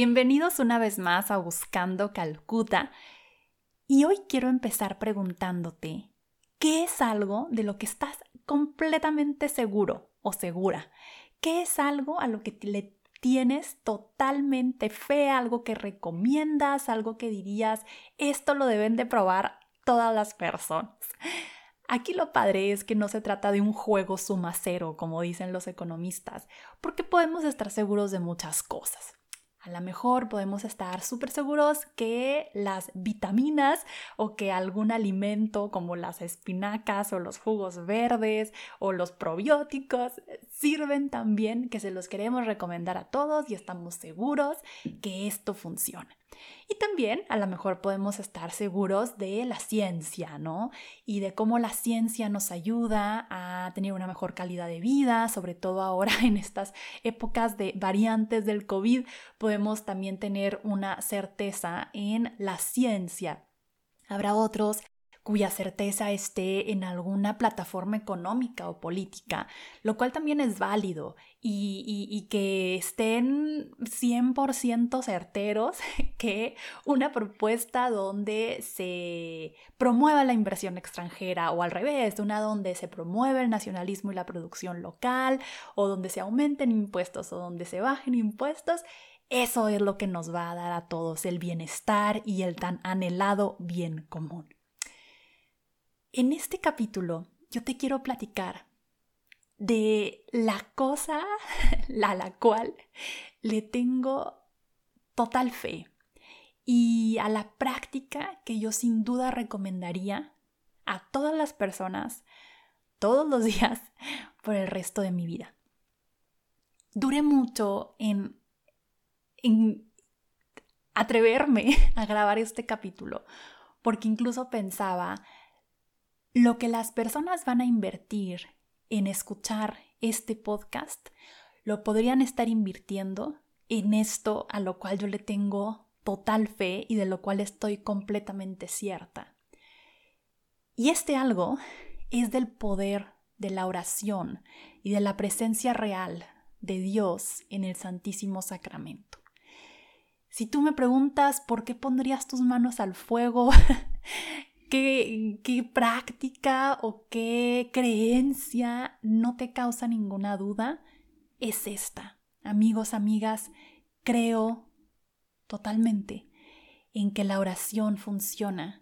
Bienvenidos una vez más a Buscando Calcuta. Y hoy quiero empezar preguntándote, ¿qué es algo de lo que estás completamente seguro o segura? ¿Qué es algo a lo que le tienes totalmente fe, algo que recomiendas, algo que dirías, esto lo deben de probar todas las personas? Aquí lo padre es que no se trata de un juego suma cero, como dicen los economistas, porque podemos estar seguros de muchas cosas. A lo mejor podemos estar súper seguros que las vitaminas o que algún alimento como las espinacas o los jugos verdes o los probióticos sirven también, que se los queremos recomendar a todos y estamos seguros que esto funciona. Y también a lo mejor podemos estar seguros de la ciencia, ¿no? Y de cómo la ciencia nos ayuda a tener una mejor calidad de vida, sobre todo ahora en estas épocas de variantes del COVID, podemos también tener una certeza en la ciencia. Habrá otros cuya certeza esté en alguna plataforma económica o política, lo cual también es válido y, que estén 100% certeros que una propuesta donde se promueva la inversión extranjera o al revés, una donde se promueve el nacionalismo y la producción local o donde se aumenten impuestos o donde se bajen impuestos, eso es lo que nos va a dar a todos el bienestar y el tan anhelado bien común. En este capítulo yo te quiero platicar de la cosa a la cual le tengo total fe y a la práctica que yo sin duda recomendaría a todas las personas todos los días por el resto de mi vida. Duré mucho en, en atreverme a grabar este capítulo porque incluso pensaba lo que las personas van a invertir en escuchar este podcast, lo podrían estar invirtiendo en esto a lo cual yo le tengo total fe y de lo cual estoy completamente cierta. Y este algo es del poder de la oración y de la presencia real de Dios en el Santísimo Sacramento. Si tú me preguntas por qué pondrías tus manos al fuego ¿Qué, práctica o qué creencia no te causa ninguna duda? Es esta. Amigos, amigas, creo totalmente en que la oración funciona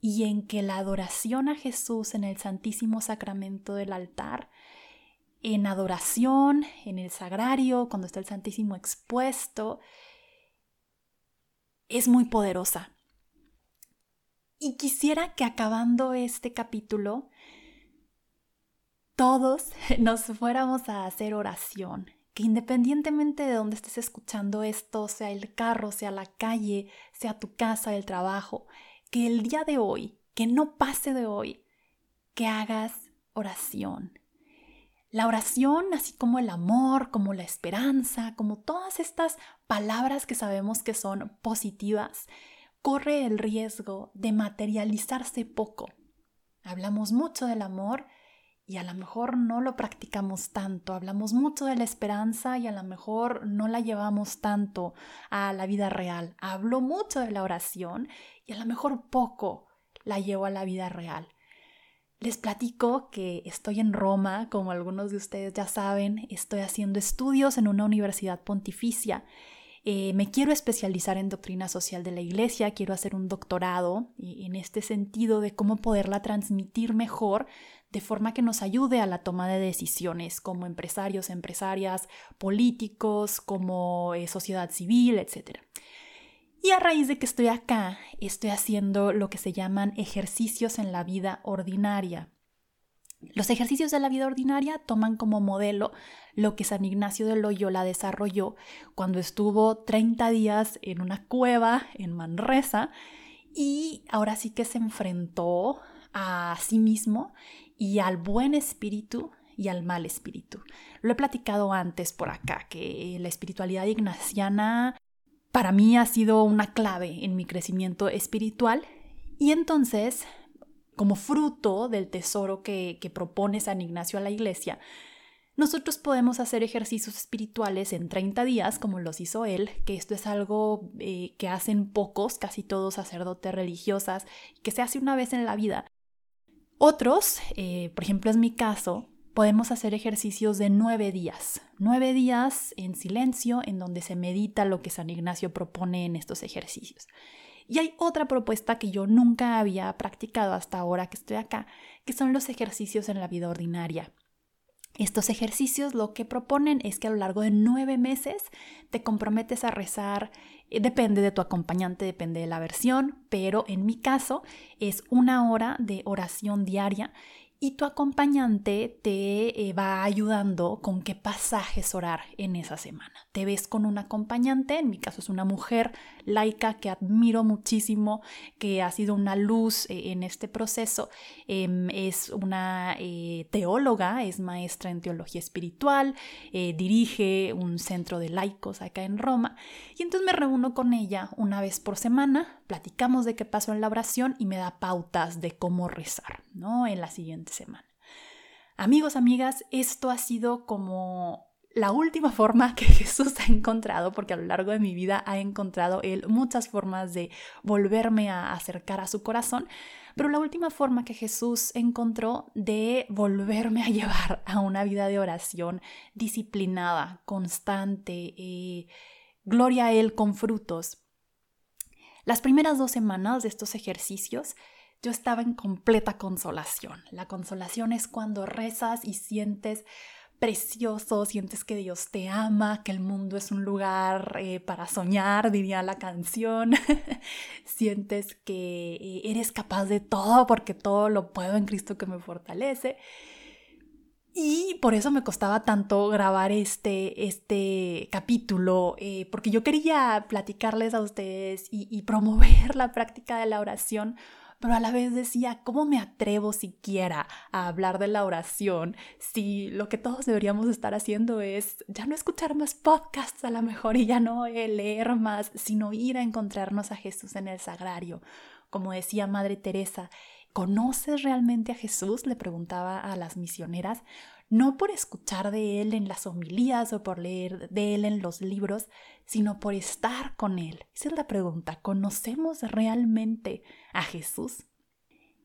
y en que la adoración a Jesús en el Santísimo Sacramento del altar, en adoración, en el sagrario, cuando está el Santísimo expuesto, es muy poderosa. Y quisiera que acabando este capítulo, todos nos fuéramos a hacer oración, que independientemente de dónde estés escuchando esto, sea el carro, sea la calle, sea tu casa, el trabajo, que el día de hoy, que no pase de hoy, que hagas oración. La oración, así como el amor, como la esperanza, como todas estas palabras que sabemos que son positivas, corre el riesgo de materializarse poco. Hablamos mucho del amor y a lo mejor no lo practicamos tanto. Hablamos mucho de la esperanza y a lo mejor no la llevamos tanto a la vida real. Hablo mucho de la oración y a lo mejor poco la llevo a la vida real. Les platico que estoy en Roma, como algunos de ustedes ya saben, estoy haciendo estudios en una universidad pontificia eh, me quiero especializar en doctrina social de la Iglesia, quiero hacer un doctorado en este sentido de cómo poderla transmitir mejor de forma que nos ayude a la toma de decisiones como empresarios, empresarias, políticos, como eh, sociedad civil, etc. Y a raíz de que estoy acá, estoy haciendo lo que se llaman ejercicios en la vida ordinaria. Los ejercicios de la vida ordinaria toman como modelo lo que San Ignacio de Loyola desarrolló cuando estuvo 30 días en una cueva en Manresa y ahora sí que se enfrentó a sí mismo y al buen espíritu y al mal espíritu. Lo he platicado antes por acá, que la espiritualidad ignaciana para mí ha sido una clave en mi crecimiento espiritual y entonces, como fruto del tesoro que, propone San Ignacio a la iglesia, nosotros podemos hacer ejercicios espirituales en 30 días, como los hizo él, que esto es algo eh, que hacen pocos, casi todos sacerdotes religiosas, que se hace una vez en la vida. Otros, eh, por ejemplo es mi caso, podemos hacer ejercicios de nueve días, nueve días en silencio en donde se medita lo que San Ignacio propone en estos ejercicios. Y hay otra propuesta que yo nunca había practicado hasta ahora que estoy acá, que son los ejercicios en la vida ordinaria. Estos ejercicios lo que proponen es que a lo largo de nueve meses te comprometes a rezar, eh, depende de tu acompañante, depende de la versión, pero en mi caso es una hora de oración diaria y tu acompañante te eh, va ayudando con qué pasajes orar en esa semana. Te ves con un acompañante, en mi caso es una mujer laica que admiro muchísimo, que ha sido una luz eh, en este proceso. Em, es una eh, teóloga, es maestra en teología espiritual, dirige un centro de laicos acá en Roma. Y entonces me reúno con ella una vez por semana, platicamos de qué pasó en la oración y me da pautas de cómo rezar, ¿no? En la siguiente semana. Amigos, amigas, esto ha sido como la última forma que Jesús ha encontrado, porque a lo largo de mi vida ha encontrado Él muchas formas de volverme a acercar a su corazón, pero la última forma que Jesús encontró de volverme a llevar a una vida de oración disciplinada, constante, eh, gloria a Él con frutos. Las primeras dos semanas de estos ejercicios yo estaba en completa consolación. La consolación es cuando rezas y sientes precioso, sientes que Dios te ama, que el mundo es un lugar eh, para soñar, diría la canción, sientes que eh, eres capaz de todo porque todo lo puedo en Cristo que me fortalece. Y por eso me costaba tanto grabar este, este capítulo, eh, porque yo quería platicarles a ustedes y promover la práctica de la oración pero a la vez decía, ¿cómo me atrevo siquiera a hablar de la oración si lo que todos deberíamos estar haciendo es ya no escuchar más podcasts a lo mejor y ya no leer más, sino ir a encontrarnos a Jesús en el sagrario? Como decía Madre Teresa, ¿conoces realmente a Jesús? le preguntaba a las misioneras no por escuchar de Él en las homilías o por leer de Él en los libros, sino por estar con Él. Esa es la pregunta, ¿conocemos realmente a Jesús?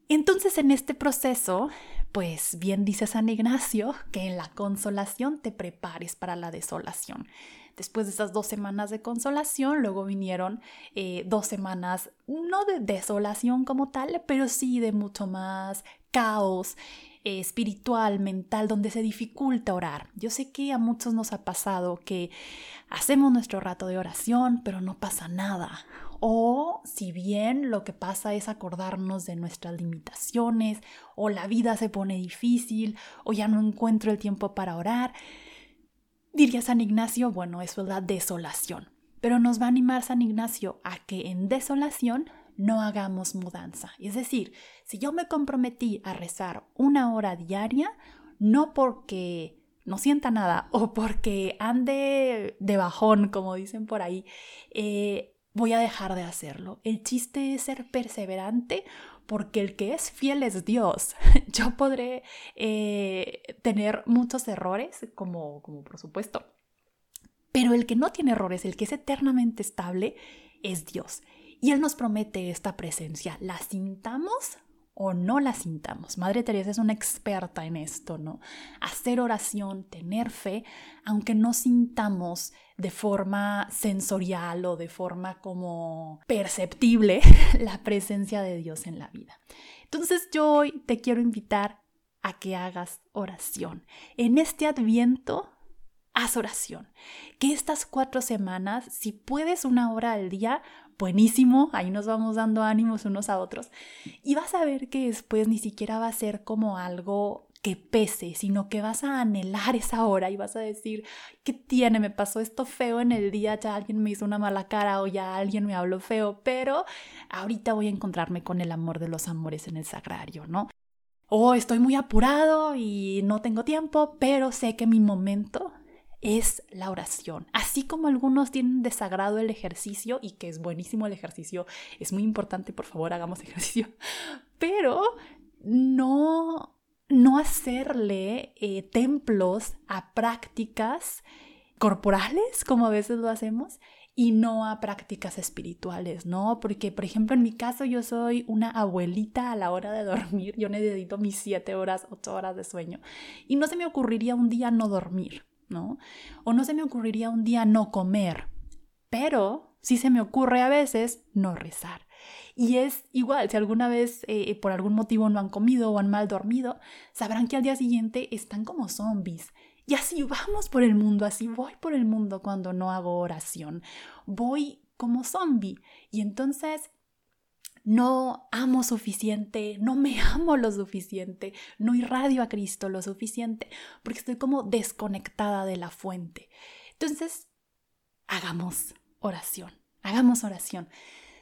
Entonces en este proceso, pues bien dice San Ignacio que en la consolación te prepares para la desolación. Después de esas dos semanas de consolación, luego vinieron eh, dos semanas, no de desolación como tal, pero sí de mucho más caos, eh, espiritual, mental, donde se dificulta orar. Yo sé que a muchos nos ha pasado que hacemos nuestro rato de oración, pero no pasa nada. O si bien lo que pasa es acordarnos de nuestras limitaciones, o la vida se pone difícil, o ya no encuentro el tiempo para orar, diría San Ignacio, bueno, eso es la desolación. Pero nos va a animar San Ignacio a que en desolación no hagamos mudanza. Es decir, si yo me comprometí a rezar una hora diaria, no porque no sienta nada o porque ande de bajón, como dicen por ahí, eh, voy a dejar de hacerlo. El chiste es ser perseverante porque el que es fiel es Dios. Yo podré eh, tener muchos errores, como, como por supuesto, pero el que no tiene errores, el que es eternamente estable, es Dios. Y Él nos promete esta presencia. ¿La sintamos o no la sintamos? Madre Teresa es una experta en esto, ¿no? Hacer oración, tener fe, aunque no sintamos de forma sensorial o de forma como perceptible la presencia de Dios en la vida. Entonces yo hoy te quiero invitar a que hagas oración. En este adviento haz oración. Que estas cuatro semanas, si puedes una hora al día, buenísimo, ahí nos vamos dando ánimos unos a otros. Y vas a ver que después ni siquiera va a ser como algo que pese, sino que vas a anhelar esa hora y vas a decir, ¿qué tiene? Me pasó esto feo en el día, ya alguien me hizo una mala cara o ya alguien me habló feo, pero ahorita voy a encontrarme con el amor de los amores en el sagrario, ¿no? O estoy muy apurado y no tengo tiempo, pero sé que mi momento es la oración. Así como algunos tienen desagrado el ejercicio y que es buenísimo el ejercicio, es muy importante, por favor, hagamos ejercicio, pero no, no hacerle eh, templos a prácticas corporales, como a veces lo hacemos, y no a prácticas espirituales, ¿no? Porque, por ejemplo, en mi caso yo soy una abuelita a la hora de dormir, yo necesito mis siete horas, ocho horas de sueño, y no se me ocurriría un día no dormir. O no se me ocurriría un día no comer, pero sí se me ocurre a veces no rezar. Y es igual, si alguna vez eh, por algún motivo no han comido o han mal dormido, sabrán que al día siguiente están como zombies. Y así vamos por el mundo, así voy por el mundo cuando no hago oración. Voy como zombie. Y entonces no amo suficiente, no me amo lo suficiente, no irradio a Cristo lo suficiente, porque estoy como desconectada de la fuente. Entonces, hagamos oración, hagamos oración.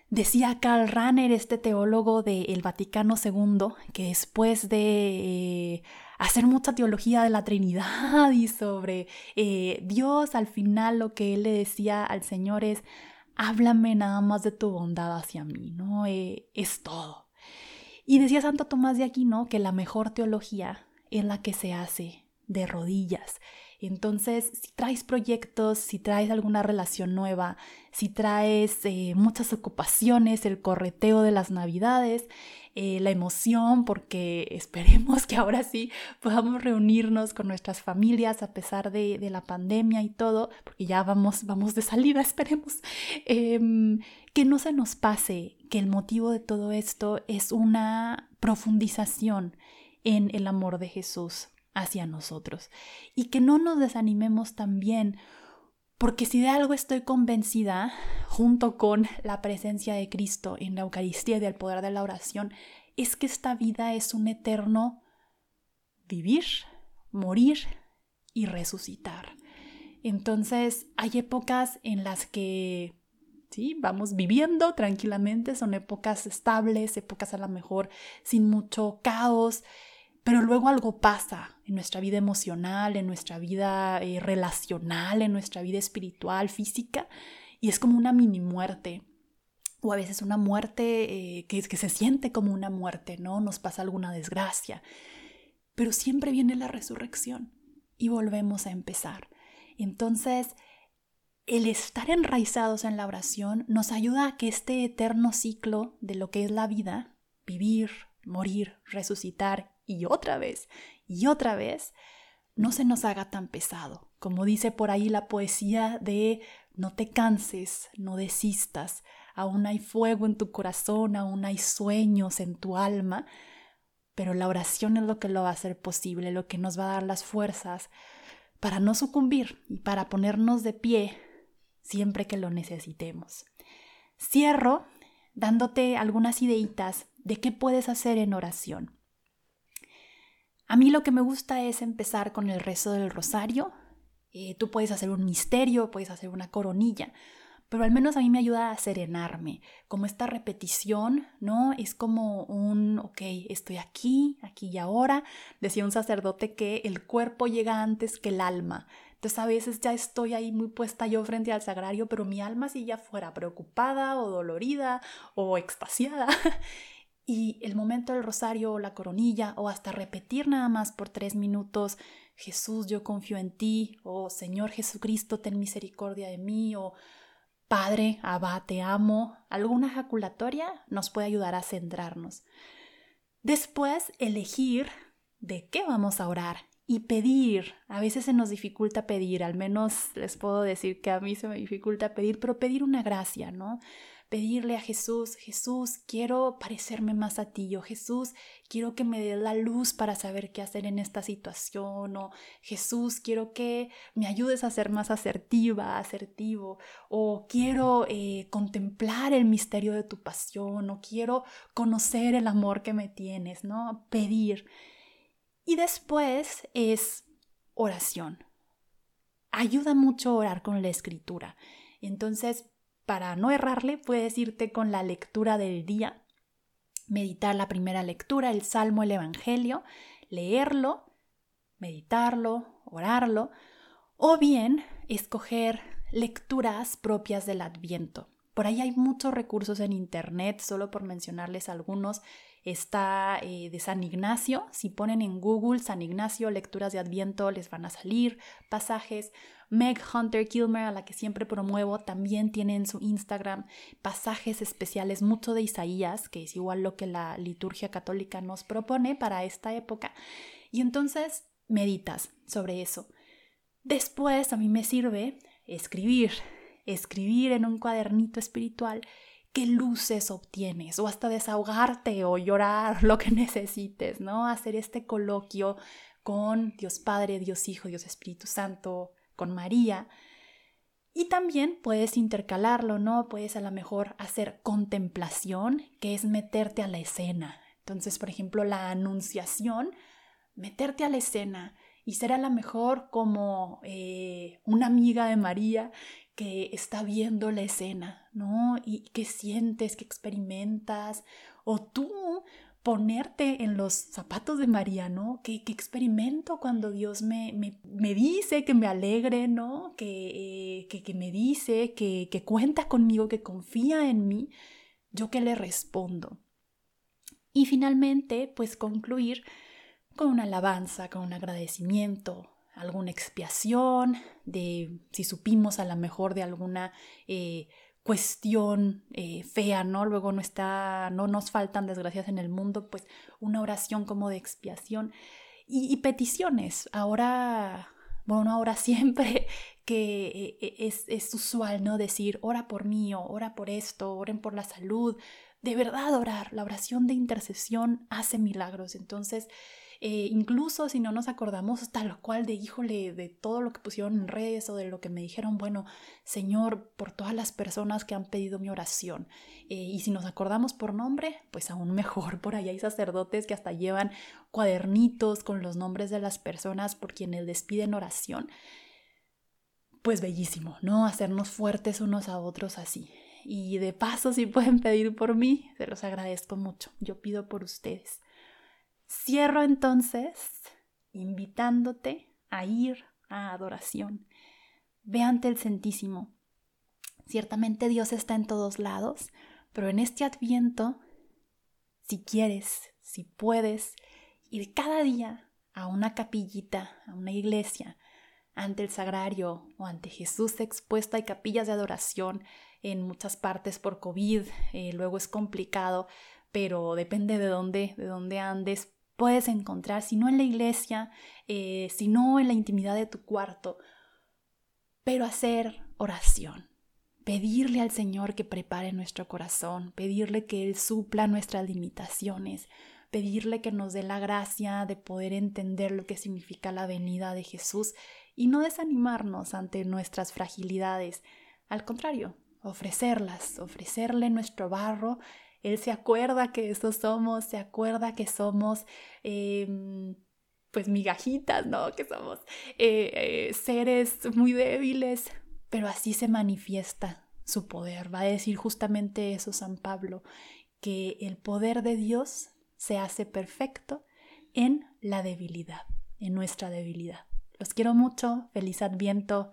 Decía Karl Rahner, este teólogo del Vaticano II, que después de eh, hacer mucha teología de la Trinidad y sobre eh, Dios, al final lo que él le decía al Señor es, háblame nada más de tu bondad hacia mí, ¿no? Eh, es todo. Y decía Santo Tomás de Aquino que la mejor teología es la que se hace de rodillas. Entonces, si traes proyectos, si traes alguna relación nueva, si traes eh, muchas ocupaciones, el correteo de las navidades, eh, la emoción, porque esperemos que ahora sí podamos reunirnos con nuestras familias a pesar de, la pandemia y todo, porque ya vamos, vamos de salida, esperemos. Em, que no se nos pase que el motivo de todo esto es una profundización en el amor de Jesús hacia nosotros y que no nos desanimemos también porque si de algo estoy convencida, junto con la presencia de Cristo en la Eucaristía y del poder de la oración, es que esta vida es un eterno vivir, morir y resucitar. Entonces hay épocas en las que sí, vamos viviendo tranquilamente, son épocas estables, épocas a lo mejor sin mucho caos, pero luego algo pasa en nuestra vida emocional, en nuestra vida eh, relacional, en nuestra vida espiritual, física, y es como una mini muerte. O a veces una muerte eh, que, que se siente como una muerte, ¿no? Nos pasa alguna desgracia. Pero siempre viene la resurrección y volvemos a empezar. Entonces, el estar enraizados en la oración nos ayuda a que este eterno ciclo de lo que es la vida, vivir, morir, resucitar y otra vez y otra vez, no se nos haga tan pesado. Como dice por ahí la poesía de no te canses, no desistas, aún hay fuego en tu corazón, aún hay sueños en tu alma, pero la oración es lo que lo va a hacer posible, lo que nos va a dar las fuerzas para no sucumbir y para ponernos de pie siempre que lo necesitemos. Cierro dándote algunas ideitas de qué puedes hacer en oración. A mí lo que me gusta es empezar con el rezo del rosario. Eh, tú puedes hacer un misterio, puedes hacer una coronilla, pero al menos a mí me ayuda a serenarme. Como esta repetición, ¿no? Es como un, ok, estoy aquí, aquí y ahora. Decía un sacerdote que el cuerpo llega antes que el alma. Entonces a veces ya estoy ahí muy puesta yo frente al sagrario, pero mi alma si ya fuera preocupada o dolorida o extasiada. y el momento del rosario o la coronilla o hasta repetir nada más por tres minutos, Jesús, yo confío en ti, o Señor Jesucristo, ten misericordia de mí, o Padre, Abba, te amo, alguna ejaculatoria nos puede ayudar a centrarnos. Después, elegir de qué vamos a orar y pedir. A veces se nos dificulta pedir, al menos les puedo decir que a mí se me dificulta pedir, pero pedir una gracia, ¿no? Pedirle a Jesús, Jesús, quiero parecerme más a ti, o Jesús, quiero que me dé la luz para saber qué hacer en esta situación, o Jesús, quiero que me ayudes a ser más asertiva, asertivo, o quiero eh, contemplar el misterio de tu pasión, o quiero conocer el amor que me tienes, ¿no? Pedir. Y después es oración. Ayuda mucho orar con la escritura. Entonces, para no errarle, puedes irte con la lectura del día, meditar la primera lectura, el Salmo, el Evangelio, leerlo, meditarlo, orarlo, o bien escoger lecturas propias del Adviento. Por ahí hay muchos recursos en Internet, solo por mencionarles algunos. Está eh, de San Ignacio, si ponen en Google San Ignacio, lecturas de Adviento, les van a salir pasajes. Meg Hunter Kilmer, a la que siempre promuevo, también tiene en su Instagram pasajes especiales, mucho de Isaías, que es igual lo que la liturgia católica nos propone para esta época. Y entonces meditas sobre eso. Después a mí me sirve escribir, escribir en un cuadernito espiritual qué luces obtienes o hasta desahogarte o llorar lo que necesites, ¿no? Hacer este coloquio con Dios Padre, Dios Hijo, Dios Espíritu Santo, con María. Y también puedes intercalarlo, ¿no? Puedes a lo mejor hacer contemplación, que es meterte a la escena. Entonces, por ejemplo, la anunciación, meterte a la escena y ser a lo mejor como eh, una amiga de María que está viendo la escena, ¿no? Y que sientes, que experimentas, o tú ponerte en los zapatos de María, ¿no? Que, experimento cuando Dios me, me, dice que me alegre, ¿no? Que, eh, que, me dice que, que cuenta conmigo, que confía en mí, yo que le respondo. Y finalmente, pues concluir con una alabanza, con un agradecimiento, alguna expiación, de si supimos a lo mejor de alguna eh, cuestión eh, fea, ¿no? Luego no está, no nos faltan desgracias en el mundo, pues una oración como de expiación y, peticiones. Ahora, bueno, ahora siempre que eh, es, es, usual, ¿no? Decir, ora por mí ora por esto, oren por la salud. De verdad orar, la oración de intercesión hace milagros. Entonces, eh, incluso si no nos acordamos tal cual de híjole, de todo lo que pusieron en redes o de lo que me dijeron, bueno, Señor, por todas las personas que han pedido mi oración. Eh, y si nos acordamos por nombre, pues aún mejor. Por ahí hay sacerdotes que hasta llevan cuadernitos con los nombres de las personas por quienes les piden oración. Pues bellísimo, ¿no? Hacernos fuertes unos a otros así. Y de paso, si pueden pedir por mí, se los agradezco mucho. Yo pido por ustedes. Cierro entonces invitándote a ir a adoración. Ve ante el Santísimo. Ciertamente Dios está en todos lados, pero en este adviento, si quieres, si puedes, ir cada día a una capillita, a una iglesia, ante el sagrario o ante Jesús expuesto. Hay capillas de adoración en muchas partes por COVID, eh, luego es complicado, pero depende de dónde, de dónde andes, puedes encontrar, si no en la iglesia, eh, si no en la intimidad de tu cuarto, pero hacer oración, pedirle al Señor que prepare nuestro corazón, pedirle que Él supla nuestras limitaciones, pedirle que nos dé la gracia de poder entender lo que significa la venida de Jesús y no desanimarnos ante nuestras fragilidades, al contrario, ofrecerlas, ofrecerle nuestro barro él se acuerda que eso somos, se acuerda que somos... Em, pues migajitas, ¿no? Que somos eh, eh, seres muy débiles, pero así se manifiesta su poder. Va a decir justamente eso San Pablo, que el poder de Dios se hace perfecto en la debilidad, en nuestra debilidad. Los quiero mucho, feliz adviento,